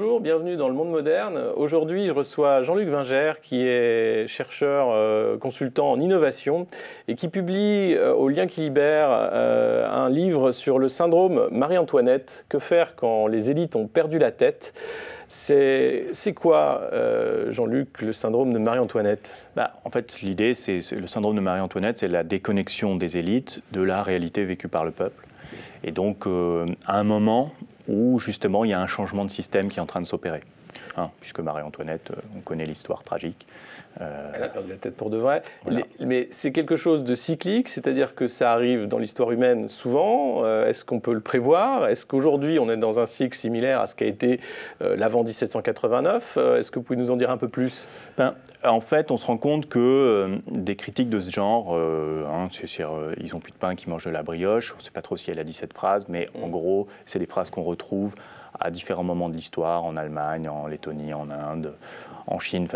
bonjour, bienvenue dans le monde moderne. Aujourd'hui, je reçois Jean-Luc Vinger, qui est chercheur euh, consultant en innovation et qui publie euh, au Lien qui libère euh, un livre sur le syndrome Marie-Antoinette. Que faire quand les élites ont perdu la tête? C'est quoi, Jean-Luc, le syndrome de Marie-Antoinette? Bah, En fait, l'idée, c'est le syndrome de Marie-Antoinette, c'est la déconnexion des élites de la réalité vécue par le peuple. Et donc, à un moment, où justement il y a un changement de système qui est en train de s'opérer. Hein, puisque Marie-Antoinette, euh, on connaît l'histoire tragique. Euh, Elle a perdu la tête pour de vrai. mais c'est quelque chose de cyclique, c'est-à-dire que ça arrive dans l'histoire humaine souvent. Euh, est-ce qu'on peut le prévoir? Est-ce qu'aujourd'hui on est dans un cycle similaire à ce qu'a été l'avant 1789 Est-ce que vous pouvez nous en dire un peu plus? Ben, En fait, on se rend compte que des critiques de ce genre, hein, ils ont plus de pain qui mangent de la brioche. On ne sait pas trop si elle a dit cette phrase, mais en mm. gros, c'est des phrases qu'on retrouve à différents moments de l'histoire, en Allemagne, en Lettonie, en Inde, en Chine,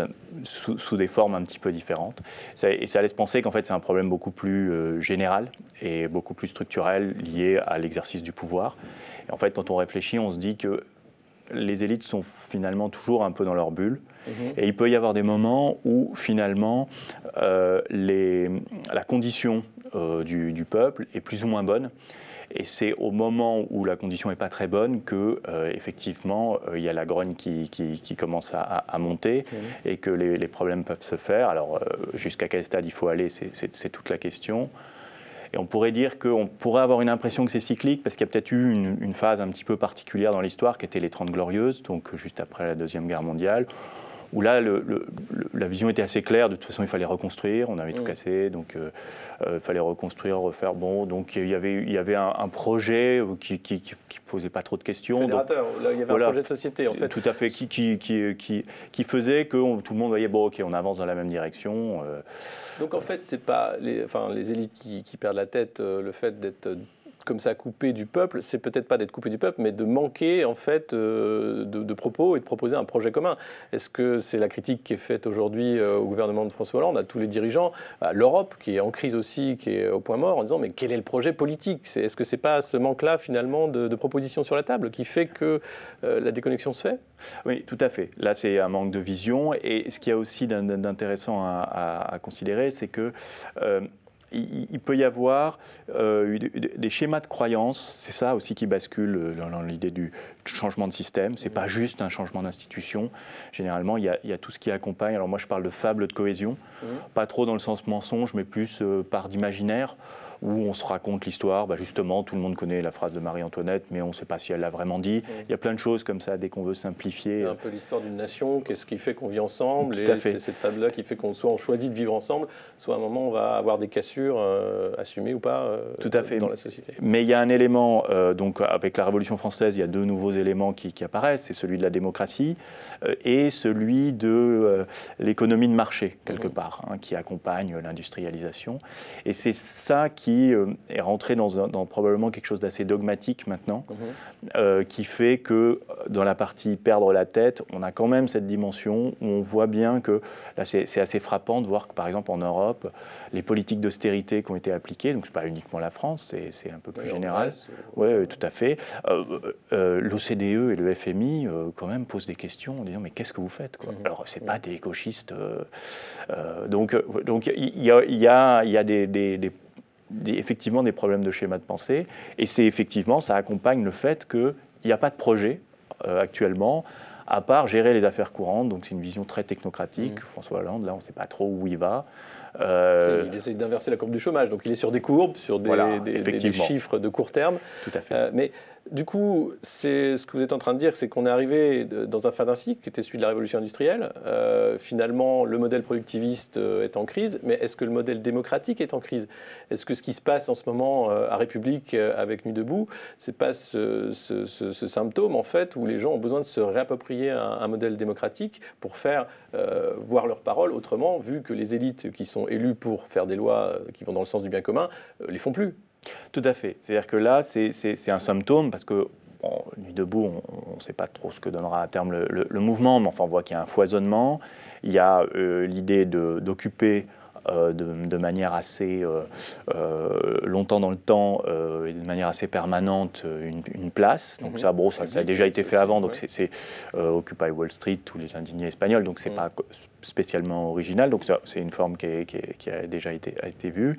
sous, des formes un petit peu différentes. et ça laisse penser qu'en fait c'est un problème beaucoup plus euh, général et beaucoup plus structurel lié à l'exercice du pouvoir. Et en fait, quand on réfléchit, on se dit que les élites sont finalement toujours un peu dans leur bulle. Mhm. Et il peut y avoir des moments où finalement euh, les, la condition euh, du, du, peuple est plus ou moins bonne. Et c'est au moment où la condition n'est pas très bonne que, euh, effectivement, euh, il y a la grogne qui, qui, commence à, monter et que les, problèmes peuvent se faire. Alors, euh, jusqu'à quel stade il faut aller, c'est toute la question. Et on pourrait dire qu'on pourrait avoir une impression que c'est cyclique parce qu'il y a peut-être eu une, une, phase un petit peu particulière dans l'histoire qui était les Trente Glorieuses, donc juste après la Deuxième Guerre mondiale, où là, la vision était assez claire. De toute façon, il fallait reconstruire. On avait tout mm. cassé, donc il euh, euh, fallait reconstruire, refaire. Bon, donc il y avait, il y avait un, projet qui, qui, posait pas trop de questions. Fédérateur, là, il y avait un projet de société, en fait. Tout à fait, qui, faisait que tout le monde voyait, bon, ok, on avance dans la même direction. Euh. donc en fait, c'est pas les, enfin, les élites qui, perdent la tête, le fait d'être comme ça coupé du peuple, c'est peut-être pas d'être coupé du peuple, mais de manquer en fait euh, de, propos et de proposer un projet commun. Est-ce que c'est la critique qui est faite aujourd'hui euh, au gouvernement de François Hollande, à tous les dirigeants, à l'Europe qui est en crise aussi, qui est au point mort, en disant mais quel est le projet politique? Est-ce que c'est pas ce manque-là finalement de, propositions sur la table qui fait que euh, la déconnexion se fait? Oui, tout à fait. Là, c'est un manque de vision. Et ce qu'il y a aussi d'intéressant à, considérer, c'est que il, peut y avoir euh, des schémas de croyance, c'est ça aussi qui bascule euh, dans, l'idée du changement de système. C'est pas juste un changement d'institution. Généralement, il y, a, tout ce qui accompagne. Alors moi, je parle de fable de cohésion, mmh. pas trop dans le sens mensonge, mais plus euh, par d'imaginaire où on se raconte l'histoire. Bah justement, tout le monde connaît la phrase de Marie-Antoinette, mais on ne sait pas si elle l'a vraiment dit. Il y a plein de choses comme ça, dès qu'on veut simplifier. C'est un peu l'histoire d'une nation, qu'est-ce qui fait qu'on vit ensemble, et c'est cette fable-là qui fait qu'on soit on choisit de vivre ensemble, soit à un moment on va avoir des cassures euh, assumées ou pas euh, Tout à fait. dans la société. Mais il y a un élément, euh, donc avec la Révolution française, il y a deux nouveaux éléments qui, apparaissent, c'est celui de la démocratie et celui de l'économie de marché, quelque mmh. part, hein, qui accompagne l'industrialisation. Et c'est ça qui qui euh, est rentré dans, dans, probablement quelque chose d'assez dogmatique maintenant, mhm. euh, qui fait que euh, dans la partie perdre la tête, on a quand même cette dimension où on voit bien que, là c'est assez frappant de voir que par exemple en Europe, les politiques d'austérité qui ont été appliquées, donc ce n'est pas uniquement la France, c'est un peu plus général. Oui, tout à fait. L'OCDE et le FMI quand même posent des questions en disant mais qu'est-ce que vous faites quoi? Mhm. Alors c'est pas des gauchistes. donc donc il y a, y a, y a des, des, des effectivement des problèmes de schéma de pensée. Et c'est effectivement, ça accompagne le fait qu'il n'y a pas de projet euh, actuellement, à part gérer les affaires courantes. Donc c'est une vision très technocratique. Mmh. François Hollande, là, on ne sait pas trop où il va. Euh, il essaie d'inverser la courbe du chômage, donc il est sur des courbes, sur des, des, chiffres de court terme. Tout à fait. Euh, mais du coup, c'est ce que vous êtes en train de dire, c'est qu'on est arrivé dans un fin d'un cycle qui était celui de la révolution industrielle. Euh, finalement, le modèle productiviste euh, est en crise, mais est-ce que le modèle démocratique est en crise? Est-ce que ce qui se passe en ce moment euh, à République avec Nuit debout, c'est pas ce, symptôme en fait où les gens ont besoin de se réapproprier un, modèle démocratique pour faire voir leur parole autrement, vu que les élites qui sont élues pour faire des lois qui vont dans le sens du bien commun les font plus? Tout à fait. C'est-à-dire que là, c'est un symptôme parce que Nuit debout, on ne sait pas trop ce que donnera à terme le, mouvement, mais enfin, on voit qu'il y a un foisonnement. Il y a euh, l'idée d'occuper de, manière assez longtemps dans le temps et de manière assez permanente une, place. Donc mhm. ça, bon, ça, a déjà été fait avant, donc c'est Occupy Wall Street, tous les indignés espagnols, donc c'est n'est mhm. pas spécialement original, donc c'est une forme qui, a déjà été, a été vue.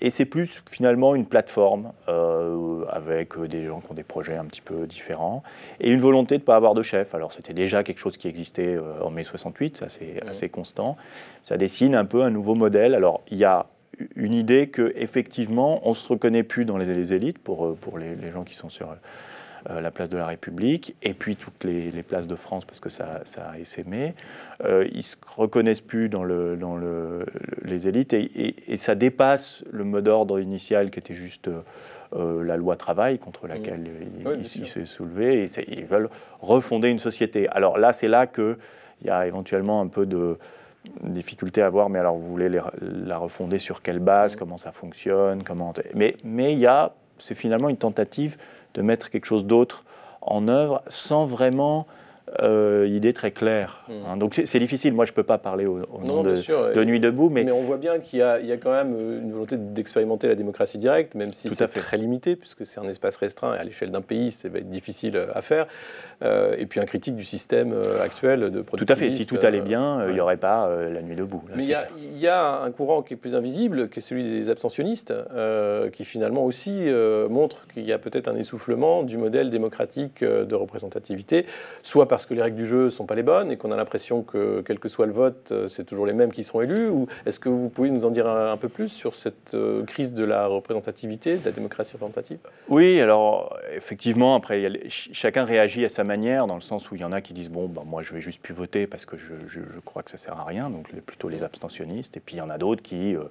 Et c'est plus finalement une plateforme euh, avec des gens qui ont des projets un petit peu différents et une volonté de ne pas avoir de chef. Alors c'était déjà quelque chose qui existait euh, en mai 68, ça c'est assez constant. Ça dessine un peu un nouveau modèle. Alors il y a une idée que effectivement on se reconnaît plus dans les, élites pour, euh, pour les, les, gens qui sont sur la place de la République, et puis toutes les, places de France, parce que ça, ça a essaimé. Euh, ils ne se reconnaissent plus dans, le, dans le, les élites, et, ça dépasse le mot d'ordre initial qui était juste euh, la loi travail, contre laquelle ils, se soulevaient, et ils veulent refonder une société. Alors là, c'est là qu'il y a éventuellement un peu de difficulté à voir, mais alors vous voulez la refonder sur quelle base, comment ça fonctionne, comment... Mais il y a, c'est finalement une tentative de mettre quelque chose d'autre en œuvre sans vraiment euh, idée très claire. Hmm. Hein. Donc c'est difficile. Moi, je ne peux pas parler au, nom de, Nuit debout. Mais... mais on voit bien qu'il y, y, a quand même euh, une volonté d'expérimenter la démocratie directe, même si c'est très limité, puisque c'est un espace restreint et à l'échelle d'un pays, ça va être difficile euh, à faire. Euh, et puis un critique du système actuel de. Tout à fait. Si tout allait bien, il n'y aurait pas la Nuit debout. mais il y, a un courant qui est plus invisible, qui est celui des abstentionnistes, qui finalement aussi montre qu'il y a peut-être un essoufflement du modèle démocratique de représentativité, soit parce que les règles du jeu ne sont pas les bonnes et qu'on a l'impression que, quel que soit le vote, euh, c'est toujours les mêmes qui seront élus Ou est-ce que vous pouvez nous en dire un, peu plus sur cette euh, crise de la représentativité, de la démocratie représentative? Oui, alors effectivement, après, chacun réagit à sa manière, dans le sens où il y en a qui disent Bon, ben, moi, je vais juste plus voter parce que je, crois que ça sert à rien, donc plutôt les abstentionnistes. Et puis il y en a d'autres qui. Euh,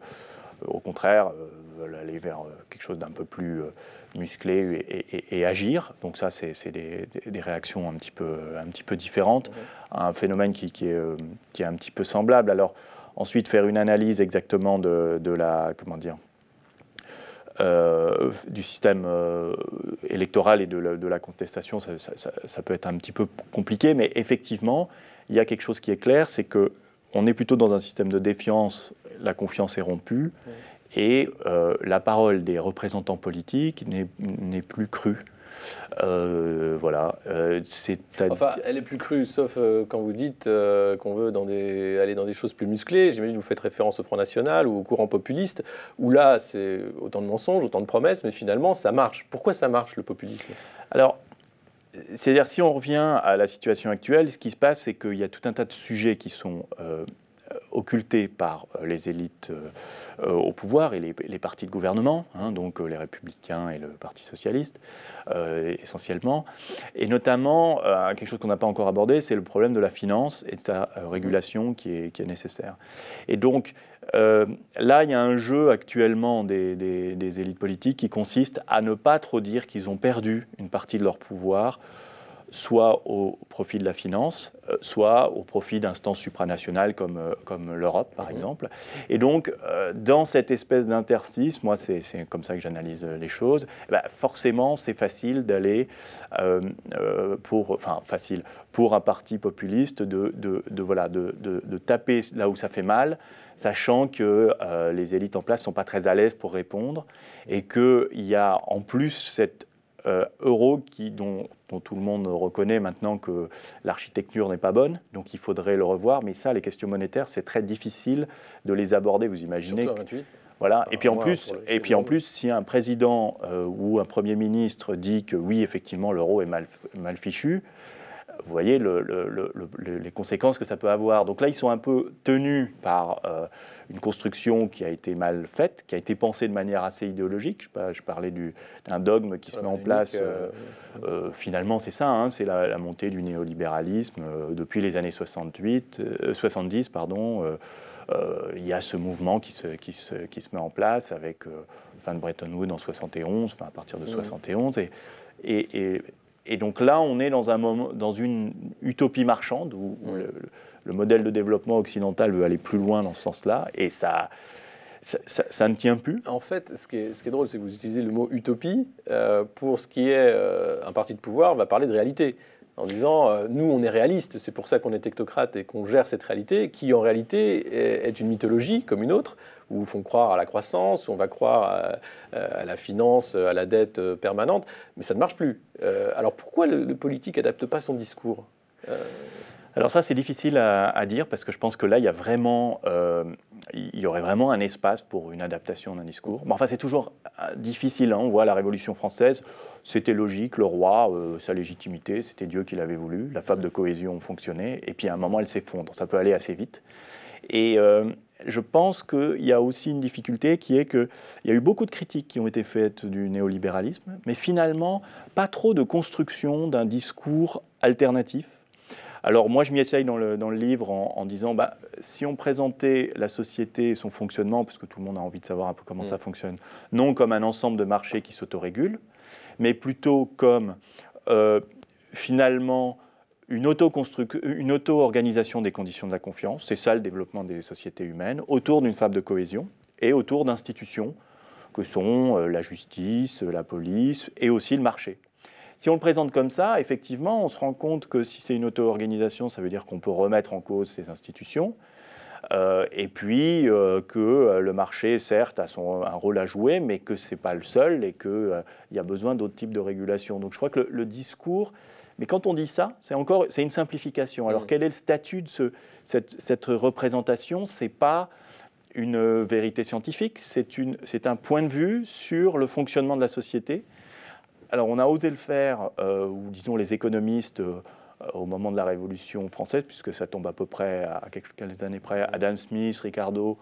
au contraire, euh, veulent aller vers euh, quelque chose d'un peu plus euh, musclé et, agir. Donc ça, c'est des, réactions un petit peu, un petit peu différentes un phénomène qui, est, qui est un petit peu semblable. Alors ensuite, faire une analyse exactement de, la, comment dire, du système électoral et de la, contestation, ça, ça, peut être un petit peu compliqué, mais effectivement, il y a quelque chose qui est clair, c'est que on est plutôt dans un système de défiance, la confiance est rompue, et euh, la parole des représentants politiques n'est plus crue. Euh, voilà. Euh, enfin, elle est plus crue, sauf quand vous dites qu'on veut dans des, aller dans des choses plus musclées. J'imagine que vous faites référence au Front National ou au courant populiste, où là, c'est autant de mensonges, autant de promesses, mais finalement, ça marche. Pourquoi ça marche, le populisme? Alors, c'est-à-dire, si on revient à la situation actuelle, ce qui se passe, c'est qu'il y a tout un tas de sujets qui sont euh, occultés par euh, les élites euh, au pouvoir et les, partis de gouvernement, hein, donc les républicains et le Parti socialiste, essentiellement. Et notamment, quelque chose qu'on n'a pas encore abordé, c'est le problème de la finance et de sa régulation qui est, nécessaire. Et donc, là, il y a un jeu actuellement des élites politiques qui consiste à ne pas trop dire qu'ils ont perdu une partie de leur pouvoir soit au profit de la finance, euh, soit au profit d'instances supranationales comme, euh, comme l'Europe, par mhm. exemple. Et donc, euh, dans cette espèce d'interstice, moi, c'est comme ça que j'analyse les choses, eh ben, forcément, c'est facile d'aller pour, enfin, facile, pour un parti populiste de, de, de voilà, de, de, taper là où ça fait mal, sachant que les élites en place ne sont pas très à l'aise pour répondre et qu'il y a en plus cette euh, euro qui, dont, tout le monde reconnaît maintenant que l'architecture n'est pas bonne, donc il faudrait le revoir. Mais ça, les questions monétaires, c'est très difficile de les aborder. Vous imaginez Voilà. et puis en plus, et puis en plus, si un président euh, ou un premier ministre dit que oui, effectivement, l'euro est mal, mal fichu, vous voyez les conséquences que ça peut avoir. Donc là, ils sont un peu tenus par euh, une construction qui a été mal faite, qui a été pensée de manière assez idéologique. Je, je parlais d'un dogme qui se met en place. Euh, euh, finalement, c'est ça, hein, c'est la, montée du néolibéralisme depuis les années 68, 70. Pardon, il y a ce mouvement qui se, qui se, qui se met en place avec fin de Bretton Woods en 71, enfin à partir de 71. Et, et, et donc là, on est dans, un moment, dans une utopie marchande où, le, modèle de développement occidental veut aller plus loin dans ce sens-là, et ça, ça, ne tient plus. En fait, ce qui est, ce qui est drôle, c'est que vous utilisez le mot utopie. Euh, pour ce qui est euh, un parti de pouvoir, va parler de réalité. En disant euh, nous on est réaliste, c'est pour ça qu'on est technocrate et qu'on gère cette réalité, qui en réalité est, une mythologie comme une autre, où font croire à la croissance, où on va croire à, la finance, à la dette euh, permanente, mais ça ne marche plus. Euh, alors pourquoi le, politique adapte pas son discours? Alors ça, c'est difficile à, dire parce que je pense que là, il y a vraiment, euh, il y aurait vraiment un espace pour une adaptation d'un discours. enfin, c'est toujours euh, difficile. Hein. On voit la Révolution française, c'était logique, le roi, euh, sa légitimité, c'était Dieu qui l'avait voulu. La fable de cohésion fonctionnait, et puis à un moment, elle s'effondre. Ça peut aller assez vite. Et je pense qu'il y a aussi une difficulté qui est qu'il y a eu beaucoup de critiques qui ont été faites du néolibéralisme, mais finalement, pas trop de construction d'un discours alternatif alors moi, je m'y essaye dans le, livre en, disant, bah, si on présentait la société et son fonctionnement, parce que tout le monde a envie de savoir un peu comment ça mm. fonctionne, non comme un ensemble de marchés qui s'autorégulent, mais plutôt comme euh, finalement une auto-organisation des conditions de la confiance, c'est ça le développement des sociétés humaines, autour d'une fable de cohésion et autour d'institutions que sont euh, la justice, la police et aussi le marché. Si on le présente comme ça, effectivement, on se rend compte que si c'est une auto-organisation, ça veut dire qu'on peut remettre en cause ces institutions. Euh, et puis euh, que euh, le marché, certes, a son, un rôle à jouer, mais que ce n'est pas le seul et qu'il y a besoin d'autres types de régulation. Donc je crois que le, discours, mais quand on dit ça, c'est encore c'est une simplification. Alors mmh. quel est le statut de ce, cette, cette, représentation? C'est pas une vérité scientifique, c'est un point de vue sur le fonctionnement de la société alors on a osé le faire, euh, ou disons les économistes, euh, au moment de la Révolution française, puisque ça tombe à peu près à quelques années près, Adam Smith, Ricardo,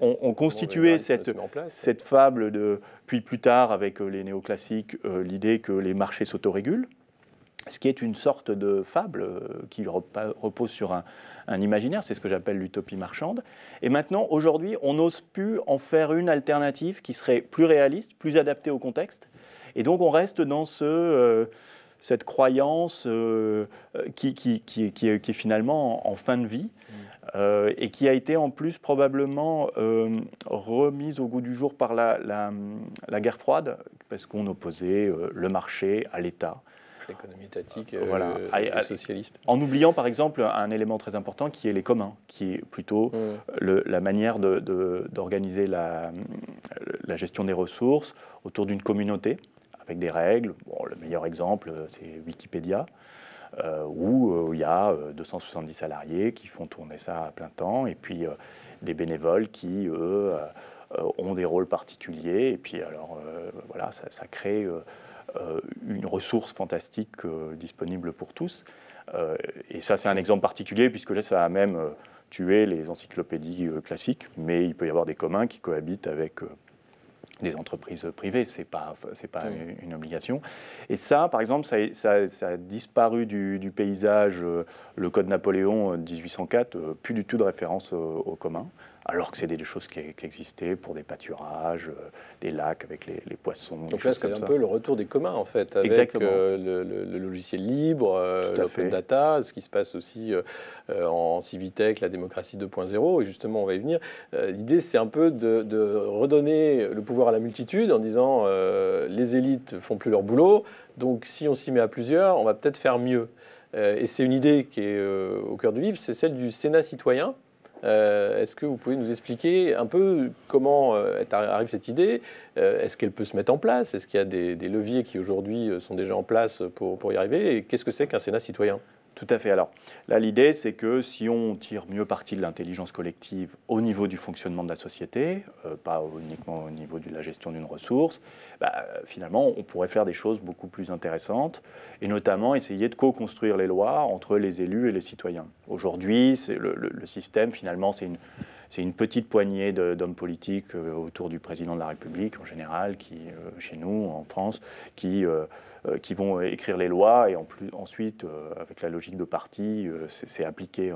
ont, constitué cette, cette, fable de, puis plus tard avec euh, les néoclassiques, l'idée que les marchés s'autorégulent, ce qui est une sorte de fable qui repose sur un, un imaginaire, c'est ce que j'appelle l'utopie marchande. Et maintenant, aujourd'hui, on n'ose plus en faire une alternative qui serait plus réaliste, plus adaptée au contexte, et donc on reste dans ce, euh, cette croyance euh, qui, qui, qui, qui, est, finalement en, fin de vie. Mm. Euh, et qui a été en plus probablement remise au goût du jour par la, la, guerre froide, parce qu'on opposait le marché à l'État. L'économie étatique voilà. socialiste. En oubliant par exemple un élément très important qui est les communs, qui est plutôt mm. la manière d'organiser de, la, la gestion des ressources autour d'une communauté avec des règles. Bon, le meilleur exemple, euh, c'est Wikipédia, euh, où euh, il y a 270 salariés qui font tourner ça à plein temps, et puis des bénévoles qui, eux, ont des rôles particuliers. Et puis, alors, voilà, ça, crée une ressource fantastique disponible pour tous. et ça, c'est un exemple particulier, puisque là, ça a même tué les encyclopédies classiques, mais il peut y avoir des communs qui cohabitent avec des entreprises privées, ce n'est pas, pas une, obligation. Et ça, par exemple, ça, ça, a disparu du, paysage, euh, le Code Napoléon 1804, euh, euh, plus du tout de référence au, commun alors que c'est des, choses qui, existaient pour des pâturages, euh, des lacs avec les, poissons. Donc là, c'est un peu le retour des communs, en fait, avec euh, le, logiciel libre, euh, l'open data, ce qui se passe aussi en Civitech, la démocratie 2.0, et justement, on va y venir. L'idée, c'est un peu de, redonner le pouvoir à la multitude en disant les élites font plus leur boulot, donc si on s'y met à plusieurs, on va peut-être faire mieux. et c'est une idée qui est au cœur du livre, c'est celle du Sénat citoyen, euh, est-ce que vous pouvez nous expliquer un peu comment euh, arrive cette idée? Euh, Est-ce qu'elle peut se mettre en place? Est-ce qu'il y a des, leviers qui aujourd'hui sont déjà en place pour, pour y arriver? Et qu'est-ce que c'est qu'un Sénat citoyen? Tout à fait. Alors là, l'idée, c'est que si on tire mieux parti de l'intelligence collective au niveau du fonctionnement de la société, euh, pas uniquement au niveau de la gestion d'une ressource, bah, finalement, on pourrait faire des choses beaucoup plus intéressantes, et notamment essayer de co-construire les lois entre les élus et les citoyens. Aujourd'hui, le, le, système, finalement, c'est une, c'est une petite poignée d'hommes politiques euh, autour du président de la République en général, qui, euh, chez nous, en France, qui euh, qui vont écrire les lois et en plus, ensuite, avec la logique de parti, c'est appliqué,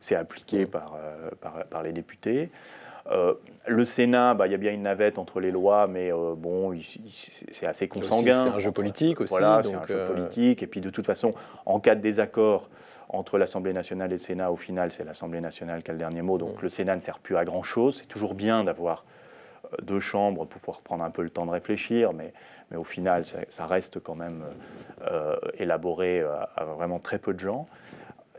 c'est appliqué par, par, les députés. le Sénat, bah, il y a bien une navette entre les lois, mais bon, c'est assez consanguin. C'est un jeu politique aussi. Voilà, c'est un jeu politique. Et puis de toute façon, en cas de désaccord entre l'Assemblée nationale et le Sénat, au final, c'est l'Assemblée nationale qui a le dernier mot. Donc le Sénat ne sert plus à grand-chose. C'est toujours bien d'avoir deux chambres pour pouvoir prendre un peu le temps de réfléchir, mais, mais au final, ça, reste quand même élaboré à, vraiment très peu de gens.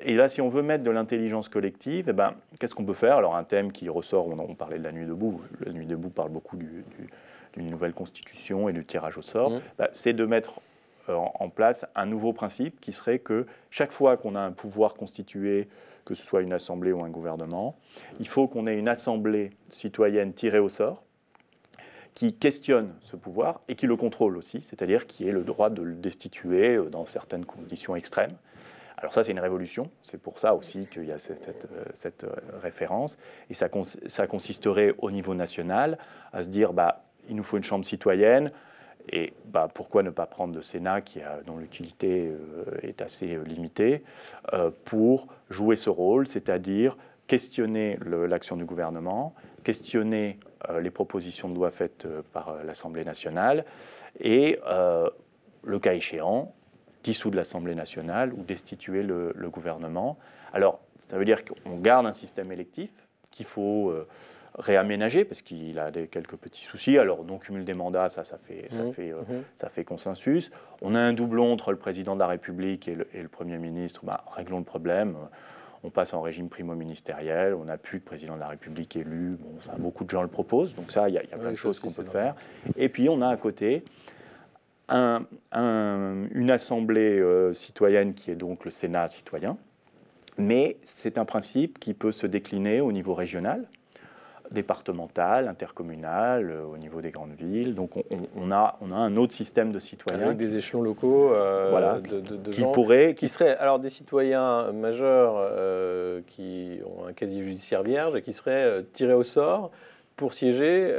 Et là, si on veut mettre de l'intelligence collective, eh ben, qu'est-ce qu'on peut faire? Alors, un thème qui ressort, on, parlait de la nuit debout. La nuit debout parle beaucoup d'une nouvelle constitution et du tirage au sort. Mmh. Bah, c'est de mettre euh, en place un nouveau principe qui serait que chaque fois qu'on a un pouvoir constitué, que ce soit une assemblée ou un gouvernement, il faut qu'on ait une assemblée citoyenne tirée au sort qui questionne ce pouvoir et qui le contrôle aussi, c'est-à-dire qui ait le droit de le destituer euh, dans certaines conditions extrêmes. Alors ça, c'est une révolution. C'est pour ça aussi qu'il y a cette, euh, référence. Et ça, ça, consisterait au niveau national à se dire, bah, il nous faut une chambre citoyenne. Et bah, pourquoi ne pas prendre le Sénat, dont l'utilité euh, est assez euh, limitée, pour jouer ce rôle, c'est-à-dire questionner l'action du gouvernement, questionner les propositions de loi faites par l'Assemblée nationale et, le cas échéant, dissoudre l'Assemblée nationale ou destituer le, gouvernement. Alors, ça veut dire qu'on garde un système électif qu'il faut réaménager parce qu'il a des, quelques petits soucis. Alors, non cumul des mandats, ça, ça fait, ça, mmh. fait, euh, mmh. ça fait consensus. On a un doublon entre le président de la République et le, Premier ministre. Bah, réglons le problème. On passe en régime primo-ministériel, on n'a plus de président de la République élu. Bon, ça, beaucoup de gens le proposent, donc ça, il y a, plein de choses qu'on peut faire. Et puis, on a à côté une assemblée euh, citoyenne qui est donc le Sénat citoyen, mais c'est un principe qui peut se décliner au niveau régional, départemental, intercommunal, euh, au niveau des grandes villes. Donc on, a, on a un autre système de citoyens. Avec des échelons locaux euh, voilà, de, qui, gens pourraient, qui, seraient alors des citoyens majeurs qui ont un casier judiciaire vierge et qui seraient tirés au sort pour siéger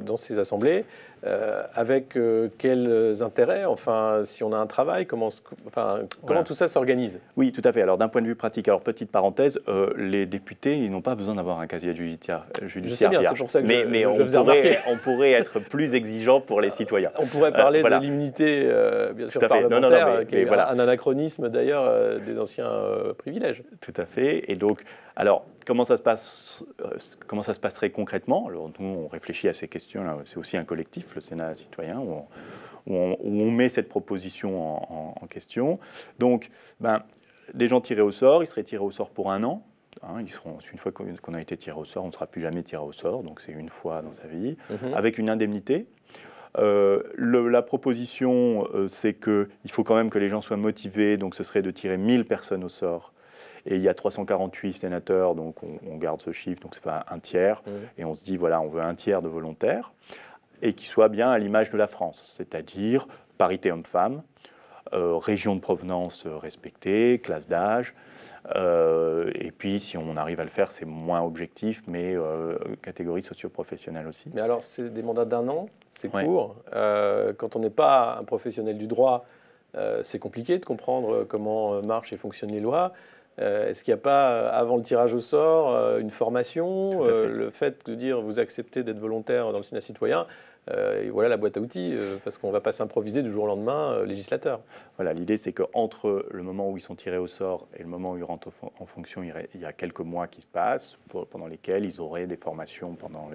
dans ces assemblées. Euh, avec euh, quels intérêts Enfin, si on a un travail, comment, enfin, comment tout ça s'organise? Oui, tout à fait. Alors, d'un point de vue pratique, alors petite parenthèse, euh, les députés, ils n'ont pas besoin d'avoir un casier judiciaire. judiciaire je sais bien, c'est pour ça que mais, je, mais on, pourrait, on, pourrait, être plus exigeant pour les citoyens. On pourrait parler de l'immunité, bien sûr, parlementaire, qui est voilà. un anachronisme d'ailleurs des anciens privilèges. Tout à fait. Et donc, alors, comment ça se, passe, comment ça se passerait concrètement? Alors, nous, on réfléchit à ces questions-là. C'est aussi un collectif le Sénat citoyen, où on, met cette proposition en, question. Donc, ben, des gens tirés au sort, ils seraient tirés au sort pour un an. Hein, ils seront, une fois qu'on a été tiré au sort, on ne sera plus jamais tiré au sort, donc c'est une fois dans sa vie, mhm. avec une indemnité. Euh, la proposition, euh, c'est qu'il faut quand même que les gens soient motivés, donc ce serait de tirer 1000 personnes au sort. Et il y a 348 sénateurs, donc on, garde ce chiffre, donc c'est un, un tiers. Mhm. Et on se dit, voilà, on veut un tiers de volontaires et qui soit bien à l'image de la France, c'est-à-dire parité homme-femme, euh, région de provenance respectée, classe d'âge. Euh, et puis, si on arrive à le faire, c'est moins objectif, mais euh, catégorie socio-professionnelle aussi. Mais alors, c'est des mandats d'un an, c'est court? quand on n'est pas un professionnel du droit, c'est compliqué de comprendre comment marchent et fonctionnent les lois. Est-ce qu'il n'y a pas, avant le tirage au sort, une formation Le fait de dire vous acceptez d'être volontaire dans le Sénat citoyen, euh, et voilà la boîte à outils, euh, parce qu'on ne va pas s'improviser du jour au lendemain euh, législateur. Voilà, l'idée c'est qu'entre le moment où ils sont tirés au sort et le moment où ils rentrent en fonction, il y a quelques mois qui se passent, pendant lesquels ils auraient des formations pendant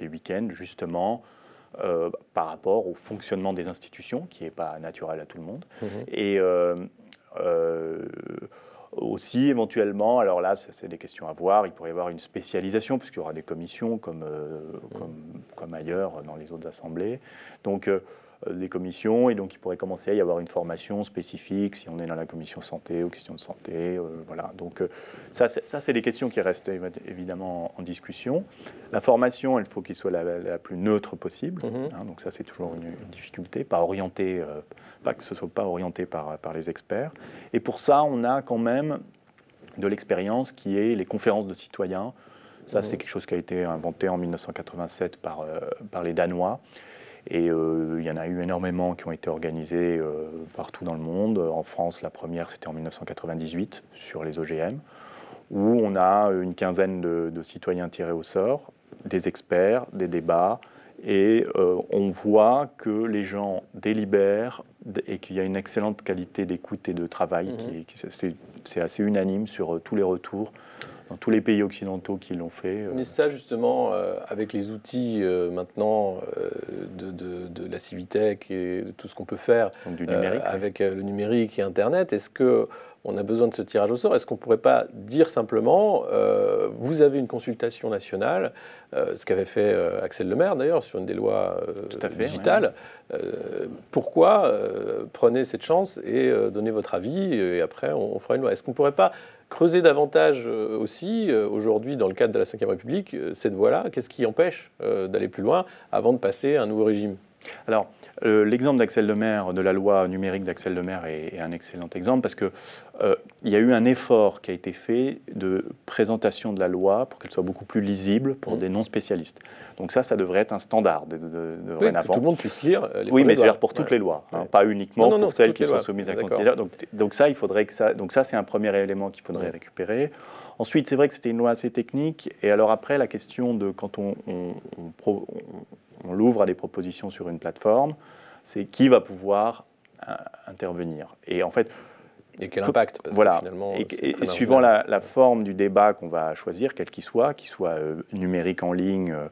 les, week-ends, justement. par rapport au fonctionnement des institutions, qui n'est pas naturel à tout le monde. Mmh et aussi, éventuellement, alors là, c'est des questions à voir, il pourrait y avoir une spécialisation, puisqu'il y aura des commissions comme, euh, comme, comme, ailleurs dans les autres assemblées. Donc, euh, des commissions, et donc il pourrait commencer à y avoir une formation spécifique si on est dans la commission santé ou questions de santé. Euh, voilà. Donc euh, ça, ça c'est des questions qui restent évidemment en, discussion. La formation, il faut qu'il soit la, plus neutre possible. Mhm. Hein, donc ça, c'est toujours une, difficulté, pas orienté, pas que ce soit pas orienté par, par les experts. Et pour ça, on a quand même de l'expérience qui est les conférences de citoyens. Ça, mhm. c'est quelque chose qui a été inventé en 1987 par, par les Danois. Et euh, il y en a eu énormément qui ont été organisés euh, partout dans le monde. En France, la première, c'était en 1998 sur les OGM, où on a une quinzaine de, citoyens tirés au sort, des experts, des débats, et euh, on voit que les gens délibèrent et qu'il y a une excellente qualité d'écoute et de travail. Mhm. C'est assez unanime sur tous les retours dans tous les pays occidentaux qui l'ont fait. Mais ça, justement, avec les outils maintenant de, de, la Civitech et de tout ce qu'on peut faire du numérique, avec le numérique et Internet, est-ce que on a besoin de ce tirage au sort? Est-ce qu'on ne pourrait pas dire simplement, euh, vous avez une consultation nationale, euh, ce qu'avait fait euh, Axel Lemaire d'ailleurs sur une des lois digitales. pourquoi prenez cette chance et donnez votre avis et après on, fera une loi? Est-ce qu'on ne pourrait pas creuser davantage aussi aujourd'hui dans le cadre de la Ve République cette voie-là Qu'est-ce qui empêche d'aller plus loin avant de passer à un nouveau régime? Alors, euh, l'exemple d'Axel Lemaire, de la loi numérique d'Axel Lemaire est, est, un excellent exemple parce qu'il euh, y a eu un effort qui a été fait de présentation de la loi pour qu'elle soit beaucoup plus lisible pour mmh. des non-spécialistes. Donc ça, ça devrait être un standard de, de, oui, Que tout le monde puisse lire euh, les Oui, mais c'est pour toutes les lois, hein, pas uniquement pour celles qui sont soumises à considération. Donc, donc, ça, il faudrait que ça. Donc ça, c'est un premier élément qu'il faudrait mmh. récupérer. Ensuite, c'est vrai que c'était une loi assez technique. Et alors après, la question de quand on, on, on, on l'ouvre à des propositions sur une plateforme, c'est qui va pouvoir euh, intervenir. Et en fait, et quel impact? Voilà. et, suivant la, forme du débat qu'on va choisir, quel qu'il soit, qu'il soit euh, numérique en ligne euh,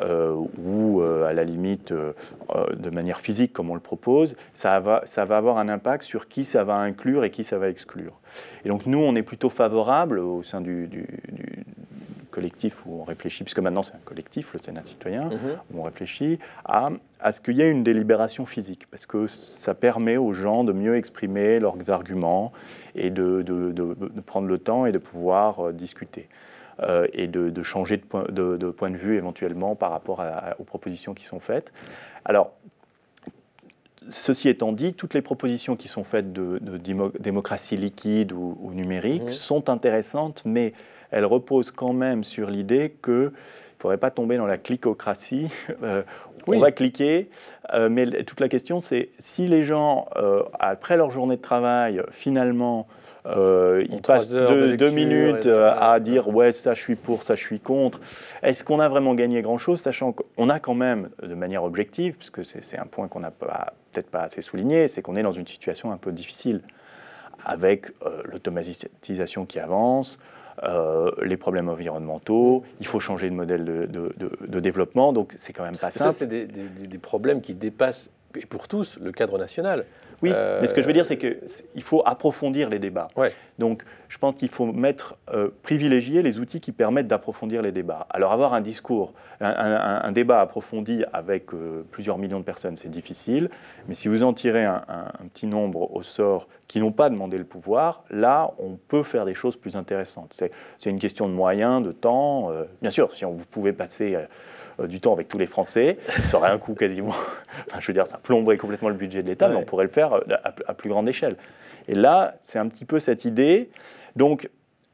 ou à la limite de manière physique comme on le propose, ça va, ça va avoir un impact sur qui ça va inclure et qui ça va exclure. Et donc nous, on est plutôt favorable au sein du, collectif où on réfléchit, puisque maintenant c'est un collectif, le Sénat citoyen, mhm. où on réfléchit à, à ce qu'il y ait une délibération physique, parce que ça permet aux gens de mieux exprimer leurs arguments et de, de, de, prendre le temps et de pouvoir euh, discuter. Euh, et de, changer de point de, point de vue éventuellement par rapport aux propositions qui sont faites. Alors, Ceci étant dit, toutes les propositions qui sont faites de, démocratie liquide ou, numérique sont intéressantes, mais elles reposent quand même sur l'idée qu'il ne faudrait pas tomber dans la clicocratie. Euh, on va cliquer, euh, mais toute la question c'est si les gens, euh, après leur journée de travail, finalement, ils passent deux, minutes à dire ouais ça je suis pour, ça je suis contre. Est-ce qu'on a vraiment gagné grand-chose, sachant qu'on a quand même, de manière objective, puisque c'est un point qu'on n'a peut-être pas assez souligné, c'est qu'on est dans une situation un peu difficile avec l'automatisation qui avance, euh, les problèmes environnementaux, il faut changer de modèle de, développement, donc c'est quand même pas simple. Ça, c'est des, problèmes qui dépassent, et pour tous, le cadre national. Oui, mais ce que je veux dire, c'est qu'il faut approfondir les débats. Donc, je pense qu'il faut mettre, euh, privilégier les outils qui permettent d'approfondir les débats. Alors, avoir un discours, un, débat approfondi avec euh, plusieurs millions de personnes, c'est difficile. Mais si vous en tirez un, petit nombre au sort qui n'ont pas demandé le pouvoir, là, on peut faire des choses plus intéressantes. C'est une question de moyens, de temps. Euh, bien sûr, si on, vous pouvez passer euh, du temps avec tous les Français. Ça aurait un coût quasiment. enfin, je veux dire, ça plomberait complètement le budget de l'État, mais on pourrait le faire euh, à, plus grande échelle. Et là, c'est un petit peu cette idée. Donc,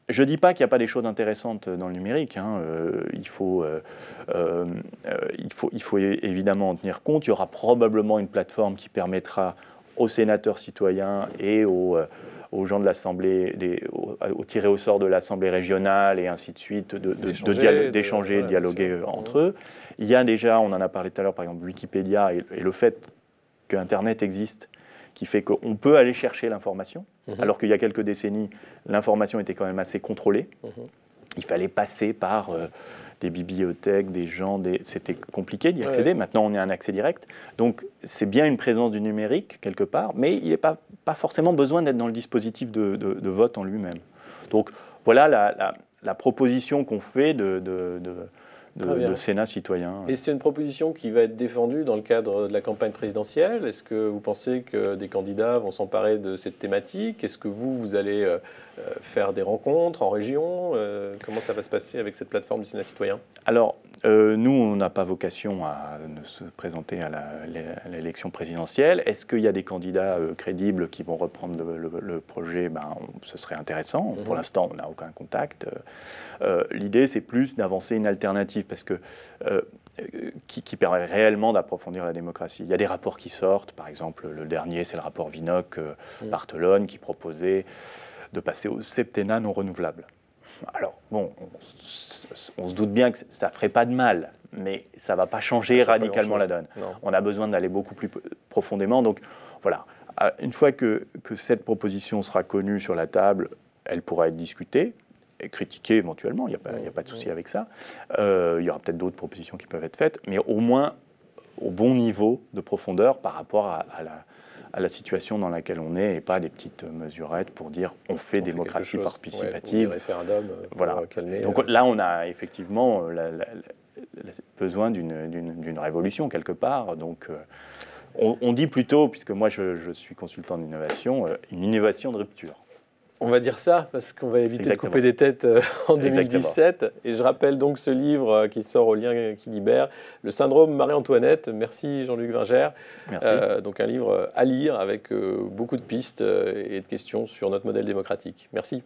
je ne dis pas qu'il n'y a pas des choses intéressantes dans le numérique. Hein. Euh, il, faut, il, faut, il faut évidemment en tenir compte. Il y aura probablement une plateforme qui permettra aux sénateurs citoyens et aux, aux gens de l'Assemblée, au tiré au sort de l'Assemblée régionale et ainsi de suite, d'échanger, de, dialoguer euh, entre eux. Il y a déjà, on en a parlé tout à l'heure, par exemple, Wikipédia et, le fait qu'Internet existe, qui fait qu'on peut aller chercher l'information, mhm. alors qu'il y a quelques décennies, l'information était quand même assez contrôlée. Mhm. Il fallait passer par euh, des bibliothèques, des gens, des... c'était compliqué d'y accéder. Maintenant, on est un accès direct. Donc, c'est bien une présence du numérique quelque part, mais il n'est pas, pas forcément besoin d'être dans le dispositif de, de, vote en lui-même. Donc, voilà la, la, proposition qu'on fait de, de de, Sénat citoyen. Et c'est une proposition qui va être défendue dans le cadre de la campagne présidentielle. Est-ce que vous pensez que des candidats vont s'emparer de cette thématique? Est-ce que vous, vous allez euh, euh, faire des rencontres en région? Euh, Comment ça va se passer avec cette plateforme du Sénat citoyen? Alors, nous, on n'a pas vocation à se présenter à l'élection présidentielle. Est-ce qu'il y a des candidats crédibles qui vont reprendre le, projet? Ben, Ce serait intéressant. Pour mhm. l'instant, on n'a aucun contact. L'idée, c'est plus d'avancer une alternative parce que euh, qui, permet réellement d'approfondir la démocratie. Il y a des rapports qui sortent, par exemple le dernier, c'est le rapport Vinoc-Barthelone euh, qui proposait de passer au septennat non renouvelable. Alors, bon, on, se doute bien que ça ne ferait pas de mal, mais ça ne va pas changer radicalement la donne. On a besoin d'aller beaucoup plus profondément. Donc, voilà. Une fois que, que, cette proposition sera connue sur la table, elle pourra être discutée. critiquer éventuellement, il n'y a, pas, a pas de souci avec ça. il y aura peut-être d'autres propositions qui peuvent être faites, mais au moins au bon niveau de profondeur par rapport à, la, à la situation dans laquelle on est et pas des petites mesurettes pour dire on fait démocratie participative. référendum euh, voilà. Donc euh, là, on a effectivement euh, besoin d'une révolution quelque part. Donc on, dit plutôt, puisque moi je, je suis consultant d'innovation, une innovation de rupture. On va dire ça, parce qu'on va éviter de couper des têtes euh, en 2017. Et je rappelle donc ce livre euh, qui sort au lien qui libère, Le syndrome Marie-Antoinette. Merci Jean-Luc Vinger. Euh, donc un livre à lire avec beaucoup de pistes et de questions sur notre modèle démocratique. Merci.